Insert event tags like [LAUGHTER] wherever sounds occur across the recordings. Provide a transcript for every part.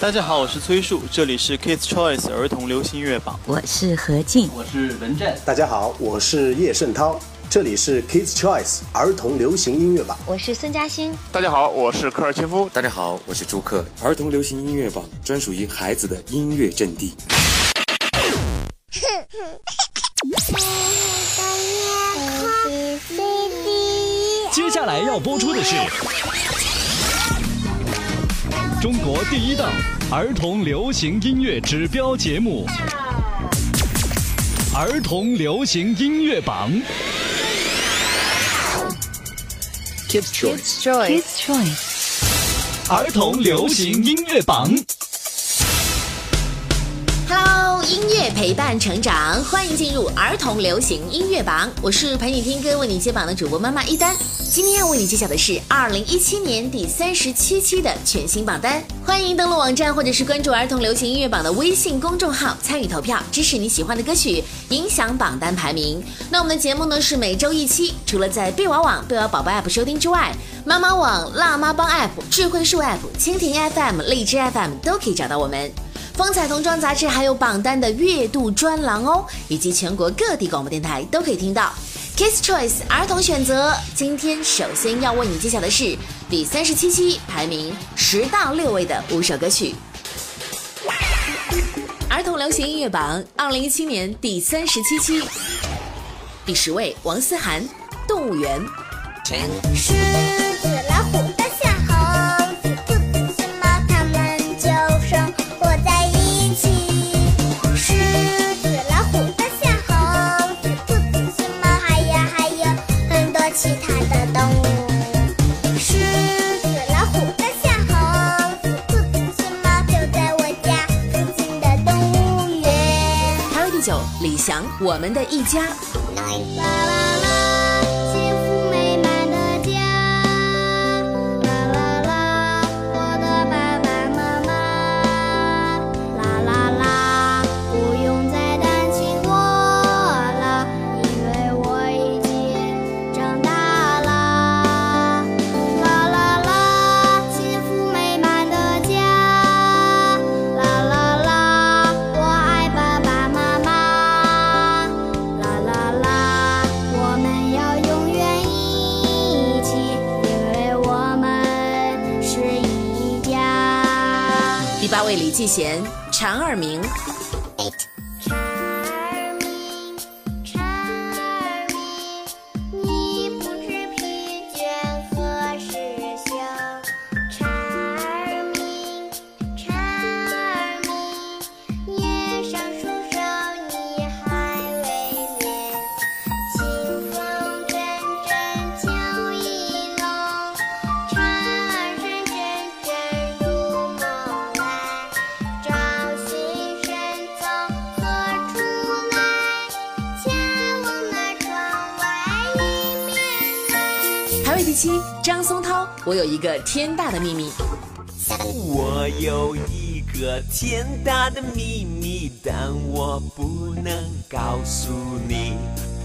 大家好，我是崔树，这里是 Kids Choice 儿童流行音乐榜。我是何静，我是文振。大家好，我是叶圣涛，这里是 Kids Choice 儿童流行音乐榜。我是孙嘉欣。大家好，我是科尔切夫。大家好，我是朱克，儿童流行音乐榜专属于孩子的音乐阵地。[LAUGHS] [LAUGHS] 接下来要播出的是。中国第一档儿童流行音乐指标节目《儿童流行音乐榜》。Kids Choice，Kids Choice，儿童流行音乐榜。音乐陪伴成长，欢迎进入儿童流行音乐榜。我是陪你听歌、为你接榜的主播妈妈一丹。今天要为你揭晓的是二零一七年第三十七期的全新榜单。欢迎登录网站或者是关注儿童流行音乐榜的微信公众号参与投票，支持你喜欢的歌曲，影响榜单排名。那我们的节目呢是每周一期，除了在贝娃网、贝娃宝宝 App 收听之外，妈妈网、辣妈帮 App、智慧树 App、蜻蜓 FM、荔枝 FM 都可以找到我们。风采童装杂志还有榜单的月度专栏哦，以及全国各地广播电台都可以听到。Kids Choice 儿童选择，今天首先要为你揭晓的是第三十七期排名十到六位的五首歌曲。儿童流行音乐榜二零一七年第三十七期，第十位王思涵《动物园》。狮子、老虎、想，《我们的一家》。为李继贤、常二明。七，张松涛《我有一个天大的秘密》。我有一个天大的秘密，但我不能告诉你。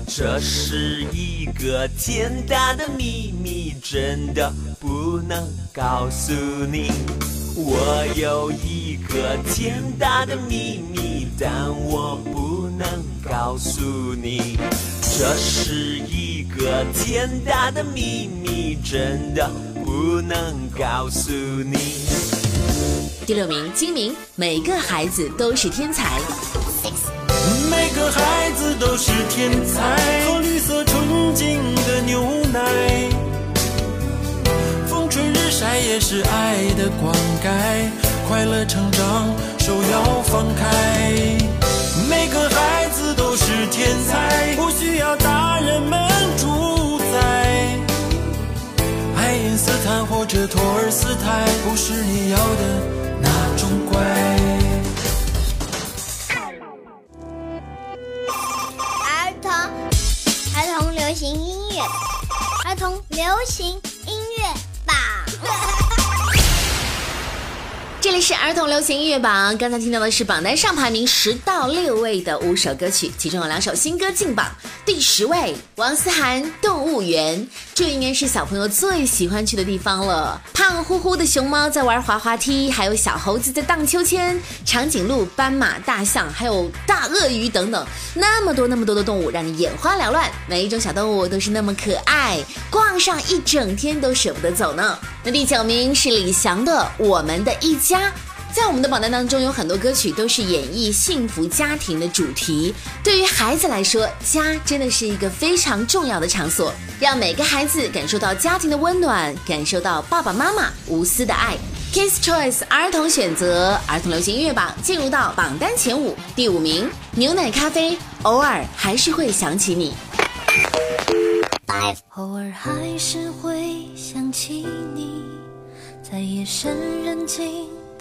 这是一个天大的秘密，真的不能告诉你。我有一个天大的秘密，但我不能告诉你。这是一个天大的秘密，真的不能告诉你。第六名，金明《每个孩子都是天才》。每个孩子都是天才，喝绿色纯净的牛奶。晒也是爱的灌溉，快乐成长手要放开。每个孩子都是天才，不需要大人们主宰。爱因斯坦或者托尔斯泰，不是你要的那种乖。儿童，儿童流行音乐，儿童流行音乐 Ha ha ha! 这里是儿童流行音乐榜，刚才听到的是榜单上排名十到六位的五首歌曲，其中有两首新歌进榜。第十位，王思涵《动物园》，这应该是小朋友最喜欢去的地方了。胖乎乎的熊猫在玩滑滑梯，还有小猴子在荡秋千，长颈鹿、斑马、大象，还有大鳄鱼等等，那么多那么多的动物，让你眼花缭乱。每一种小动物都是那么可爱，逛上一整天都舍不得走呢。那第九名是李翔的《我们的一家》。在我们的榜单当中，有很多歌曲都是演绎幸福家庭的主题。对于孩子来说，家真的是一个非常重要的场所，让每个孩子感受到家庭的温暖，感受到爸爸妈妈无私的爱。Kids Choice 儿童选择儿童流行音乐榜进入到榜单前五，第五名，牛奶咖啡，偶尔还是会想起你。偶尔还是会想起你，在夜深人静。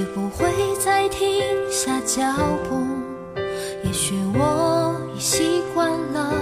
也不会再停下脚步。也许我已习惯了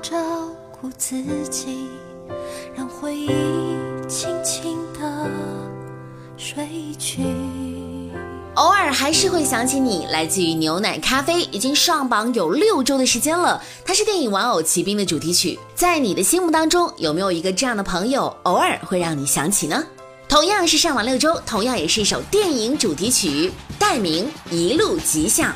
照顾自己，让回忆轻轻地睡去。偶尔还是会想起你，来自于牛奶咖啡，已经上榜有六周的时间了。它是电影《玩偶骑兵》的主题曲。在你的心目当中，有没有一个这样的朋友，偶尔会让你想起呢？同样是上榜六周，同样也是一首电影主题曲，代名《一路吉祥》。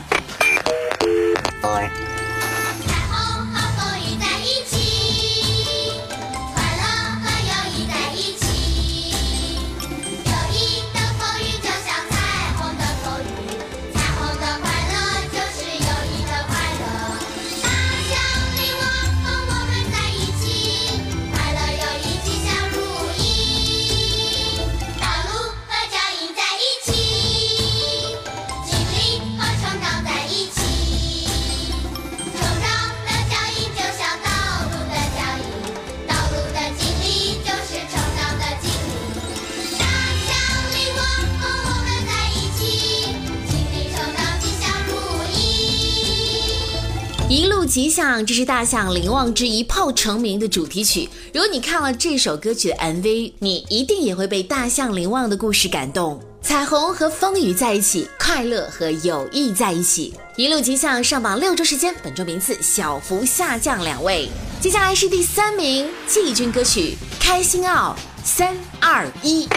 吉祥，这是大象林旺之一炮成名的主题曲。如果你看了这首歌曲的 MV，你一定也会被大象林旺的故事感动。彩虹和风雨在一起，快乐和友谊在一起。一路吉祥上榜六周时间，本周名次小幅下降两位。接下来是第三名季军歌曲《开心奥》，三二一。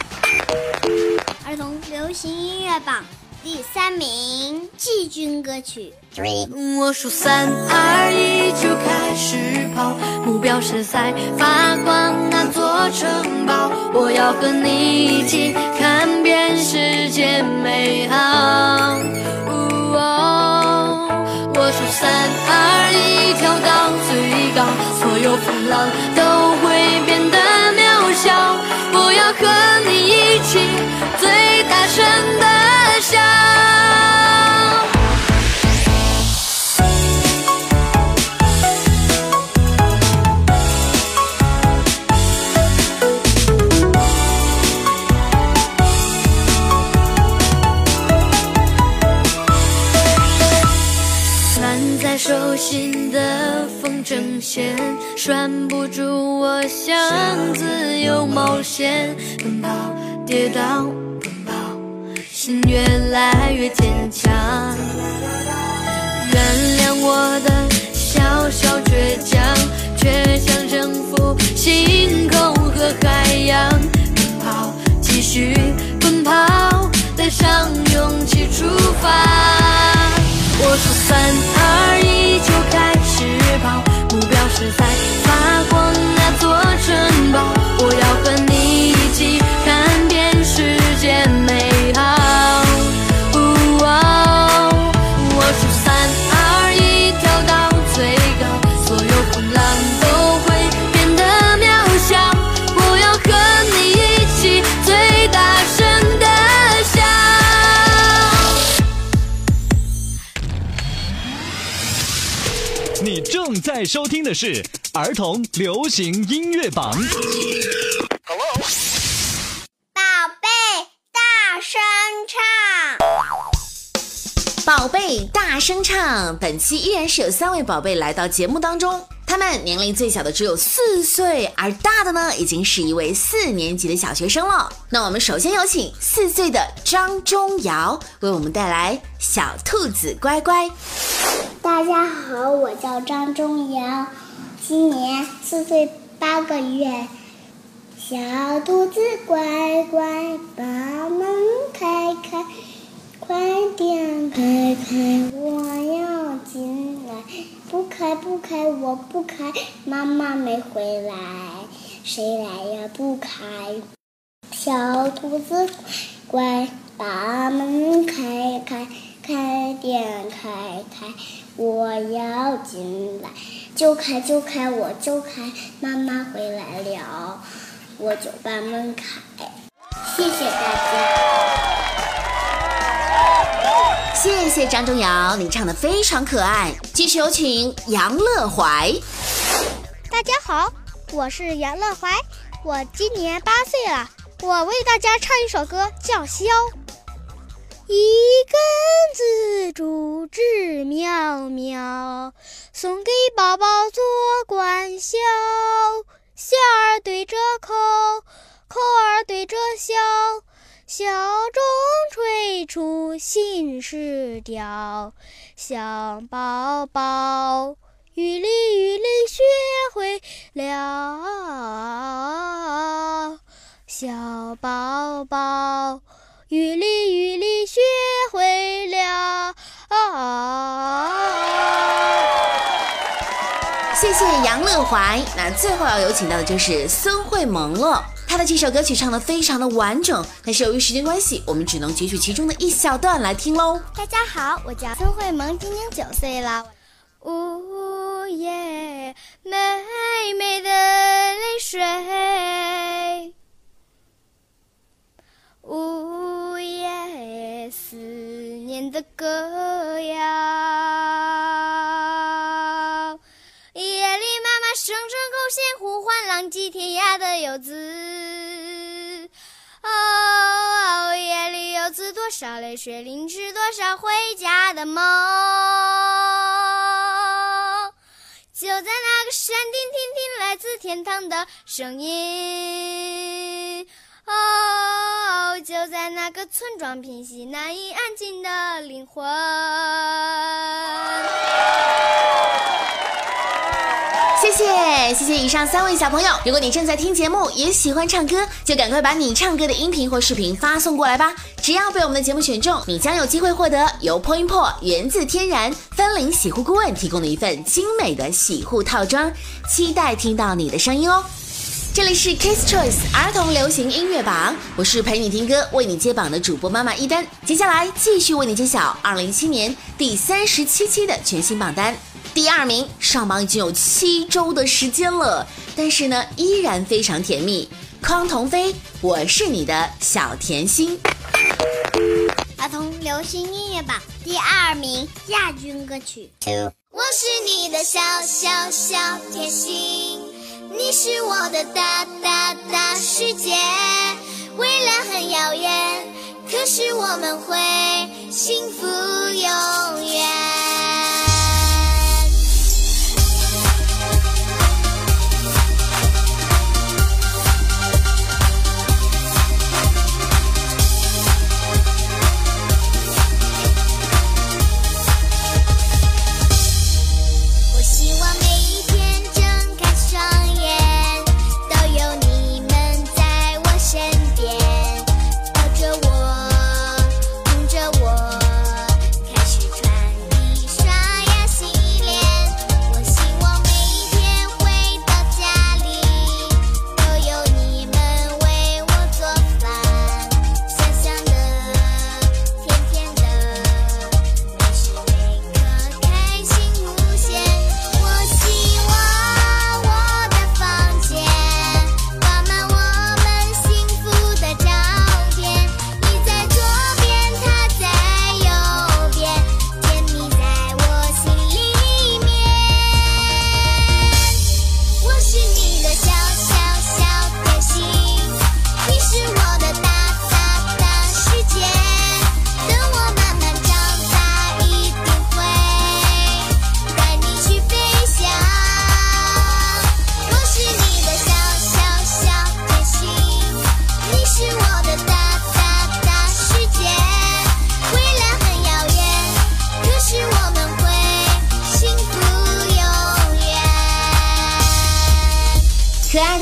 儿童流行音乐榜第三名季军歌曲。我数三二一就开始跑，目标是在发光那座城堡。我要和你一起看遍世界美好。我数三二一跳到最跌倒，奔跑，心越来越坚强。原谅我的小小倔强，却想征服星空和海洋。奔跑，继续奔跑，带上勇气出发。我说三二一就开始跑，目标是在发光那座城堡。我要和你一起界美好。我数三二一，跳到最高，所有风浪都会变得渺小。我要和你一起最大声的笑。你正在收听的是儿童流行音乐榜。宝宝贝，大声唱！本期依然是有三位宝贝来到节目当中，他们年龄最小的只有四岁，而大的呢，已经是一位四年级的小学生了。那我们首先有请四岁的张钟瑶为我们带来《小兔子乖乖》。大家好，我叫张钟瑶，今年四岁八个月。小兔子乖乖，把门开开，快点开开，我要进来。不开不开，我不开，妈妈没回来，谁来也不开。小兔子乖，把门开开，开点开开，我要进来。就开就开，我就开，妈妈回来了，我就把门开。谢谢大家。谢谢张钟瑶，你唱的非常可爱。继续有请杨乐怀。大家好，我是杨乐怀，我今年八岁了。我为大家唱一首歌，叫《萧》。一根紫竹枝苗苗，送给宝宝做管孝。孝儿对着口，口儿对着笑，小钟吹出新诗调。小宝宝雨里雨里学会了，小宝宝雨里雨里学会了。谢谢杨乐怀。那最后要有请到的就是孙慧萌了。他的这首歌曲唱的非常的完整，但是由于时间关系，我们只能截取其中的一小段来听喽。大家好，我叫孙慧萌，今年九岁了。呜耶，美美的泪水。呜耶，思念的歌谣。夜里妈妈声声口弦呼唤，浪迹天少泪水，淋湿多少回家的梦。就在那个山顶，听听来自天堂的声音。哦，就在那个村庄，平息难以安静的灵魂。谢谢，谢谢以上三位小朋友。如果你正在听节目，也喜欢唱歌，就赶快把你唱歌的音频或视频发送过来吧。只要被我们的节目选中，你将有机会获得由 Point p o 源自天然森林洗护顾问提供的一份精美的洗护套装。期待听到你的声音哦。这里是 Kids Choice 儿童流行音乐榜，我是陪你听歌、为你接榜的主播妈妈一丹。接下来继续为你揭晓2017年第三十七期的全新榜单。第二名上榜已经有七周的时间了，但是呢，依然非常甜蜜。匡童飞，我是你的小甜心。儿童流行音乐榜第二名亚军歌曲。我是你的小小小甜心，你是我的大大大世界。未来很遥远，可是我们会幸福永远。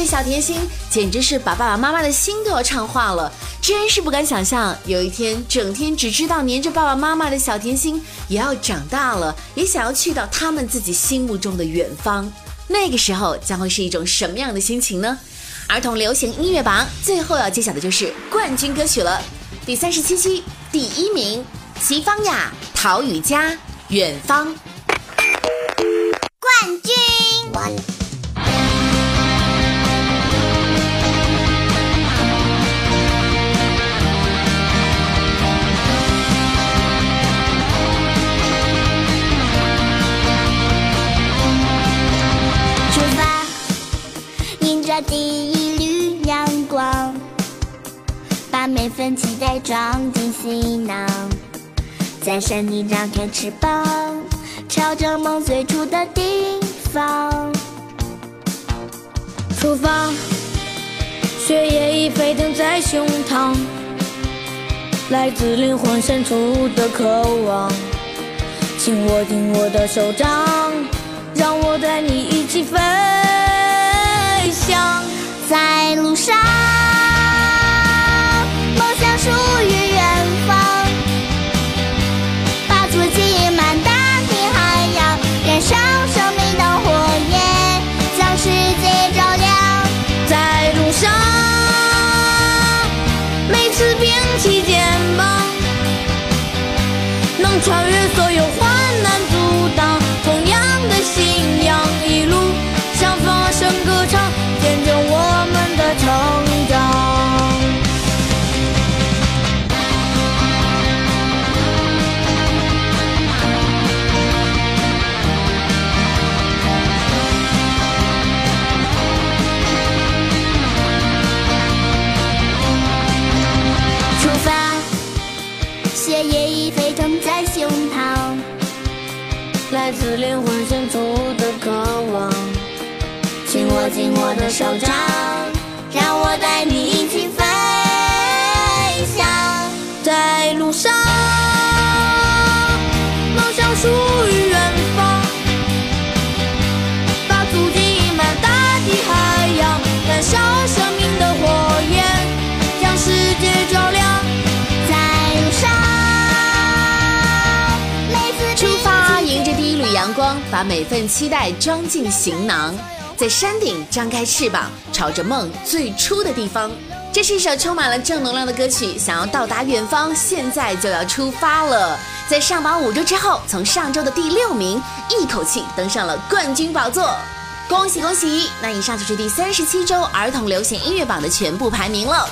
位小甜心简直是把爸爸妈妈的心都要唱化了，真是不敢想象，有一天整天只知道黏着爸爸妈妈的小甜心也要长大了，也想要去到他们自己心目中的远方。那个时候将会是一种什么样的心情呢？儿童流行音乐榜最后要揭晓的就是冠军歌曲了。第三十七期第一名，齐芳雅、陶宇佳，《远方》。冠军。把每份期待装进行囊，在山顶张开翅膀，朝着梦最初的地方出发。血液已沸腾在胸膛，来自灵魂深处的渴望，请握紧我的手掌，让我带你一起飞翔。在路上，穿越所有患难阻挡，同样的信仰，一路向发声歌唱。见证我们的成长。手掌，让我带你一起飞翔。在路上，梦想属于远方，把足迹溢满大地海洋，燃烧生命的火焰，将世界照亮。在路上，每次出发，迎着第一缕阳光，把每份期待装进行囊。在山顶张开翅膀，朝着梦最初的地方。这是一首充满了正能量的歌曲，想要到达远方，现在就要出发了。在上榜五周之后，从上周的第六名，一口气登上了冠军宝座，恭喜恭喜！那以上就是第三十七周儿童流行音乐榜的全部排名了。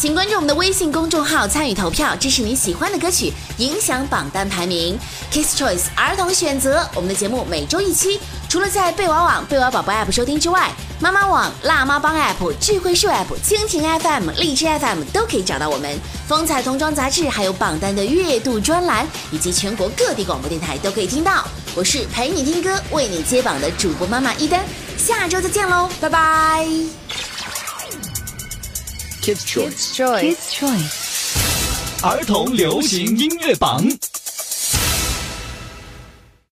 请关注我们的微信公众号参与投票，支持你喜欢的歌曲，影响榜单排名。Kiss Choice 儿童选择，我们的节目每周一期。除了在贝娃网、贝娃宝宝 App 收听之外，妈妈网、辣妈帮 App、智慧树 App、蜻蜓 FM、荔枝 FM 都可以找到我们。风采童装杂志还有榜单的月度专栏，以及全国各地广播电台都可以听到。我是陪你听歌、为你接榜的主播妈妈一丹，下周再见喽，拜拜。Kids Choice，Kids Choice，儿童流行音乐榜。